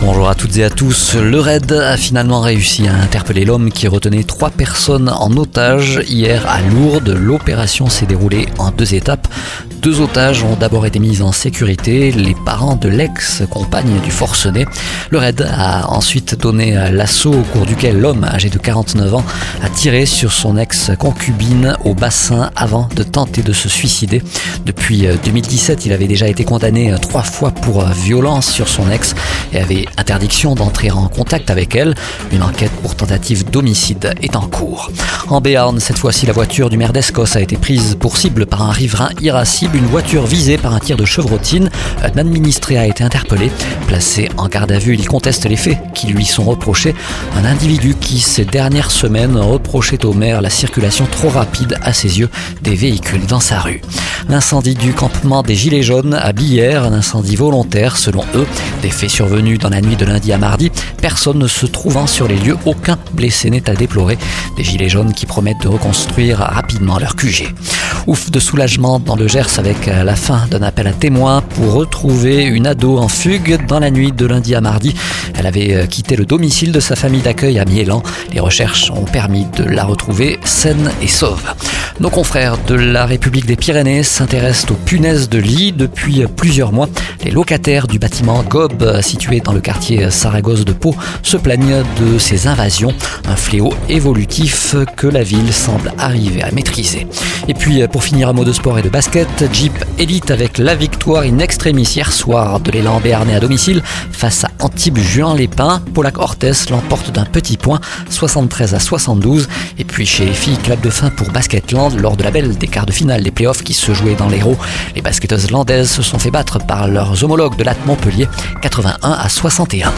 Bonjour à toutes et à tous. Le RAID a finalement réussi à interpeller l'homme qui retenait trois personnes en otage hier à Lourdes. L'opération s'est déroulée en deux étapes. Deux otages ont d'abord été mis en sécurité, les parents de l'ex-compagne du forcené. Le raid a ensuite donné l'assaut au cours duquel l'homme, âgé de 49 ans, a tiré sur son ex-concubine au bassin avant de tenter de se suicider. Depuis 2017, euh, il avait déjà été condamné trois fois pour violence sur son ex et avait interdiction d'entrer en contact avec elle. Une enquête pour tentative d'homicide est en cours. En Béarn, cette fois-ci, la voiture du maire d'Escos a été prise pour cible par un riverain irascible une voiture visée par un tir de chevrotine. Un administré a été interpellé. Placé en garde à vue, il conteste les faits qui lui sont reprochés. Un individu qui, ces dernières semaines, reprochait au maire la circulation trop rapide à ses yeux des véhicules dans sa rue. L'incendie du campement des Gilets jaunes à Billère, un incendie volontaire selon eux. Des faits survenus dans la nuit de lundi à mardi. Personne ne se trouvant sur les lieux, aucun blessé n'est à déplorer. Des Gilets jaunes qui promettent de reconstruire rapidement leur QG. Ouf de soulagement dans le Gers avec euh, la fin d'un appel à témoins pour retrouver une ado en fugue dans la nuit de lundi à mardi. Elle avait euh, quitté le domicile de sa famille d'accueil à Miélan. Les recherches ont permis de la retrouver saine et sauve. Nos confrères de la République des Pyrénées s'intéressent aux punaises de lit depuis plusieurs mois. Les locataires du bâtiment Gob, situé dans le quartier Saragosse de Pau, se plaignent de ces invasions, un fléau évolutif que la ville semble arriver à maîtriser. Et puis, pour finir, un mot de sport et de basket, Jeep Elite avec la victoire in extremis hier soir de l'élan béarnais à domicile face à Antibes Juan-les-Pins. Polak Ortez l'emporte d'un petit point, 73 à 72. Et puis chez les filles, club de fin pour Basketland lors de la belle des quarts de finale des playoffs qui se jouaient dans l'Hérault. Les basketteuses landaises se sont fait battre par leurs homologues de l'AT Montpellier 81 à 61.